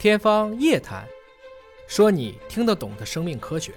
天方夜谭，说你听得懂的生命科学。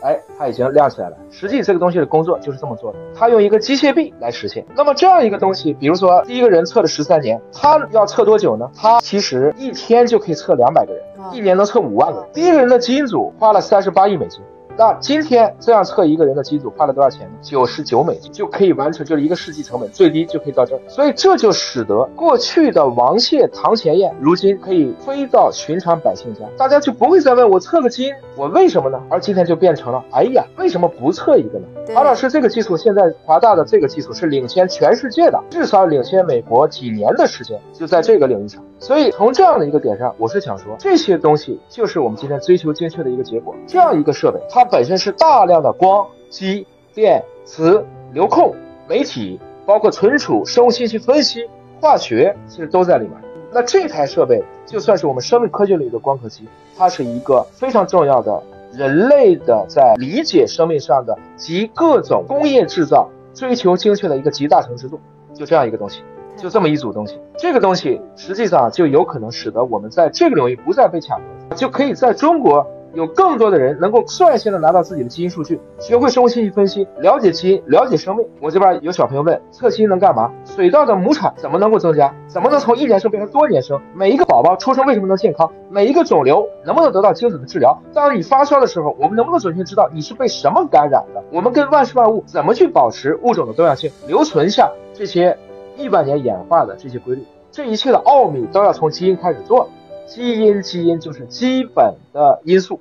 哎，它已经亮起来了。实际这个东西的工作就是这么做的，它用一个机械臂来实现。那么这样一个东西，比如说第一个人测了十三年，他要测多久呢？他其实一天就可以测两百个人，一年能测五万个人。第一个人的基因组花了三十八亿美金。那今天这样测一个人的基因组花了多少钱呢？九十九美金就可以完成，就是一个世纪成本最低就可以到这儿。所以这就使得过去的王谢堂前燕，如今可以飞到寻常百姓家，大家就不会再问我测个基因，我为什么呢？而今天就变成了，哎呀，为什么不测一个呢？华老师，这个技术现在华大的这个技术是领先全世界的，至少领先美国几年的时间，就在这个领域上。所以从这样的一个点上，我是想说，这些东西就是我们今天追求精确的一个结果。这样一个设备，它本身是大量的光、机、电、磁、流控、媒体，包括存储、生物信息分析、化学，其实都在里面。那这台设备就算是我们生命科学领域的光刻机，它是一个非常重要的人类的在理解生命上的集各种工业制造、追求精确的一个集大成之作。就这样一个东西。就这么一组东西，这个东西实际上就有可能使得我们在这个领域不再被抢夺，就可以在中国有更多的人能够率先的拿到自己的基因数据，学会生物信息分析，了解基因，了解生命。我这边有小朋友问，测基因能干嘛？水稻的亩产怎么能够增加？怎么能从一年生变成多年生？每一个宝宝出生为什么能健康？每一个肿瘤能不能得到精准的治疗？当你发烧的时候，我们能不能准确知道你是被什么感染的？我们跟万事万物怎么去保持物种的多样性，留存下这些？亿万年演化的这些规律，这一切的奥秘都要从基因开始做。基因，基因就是基本的因素。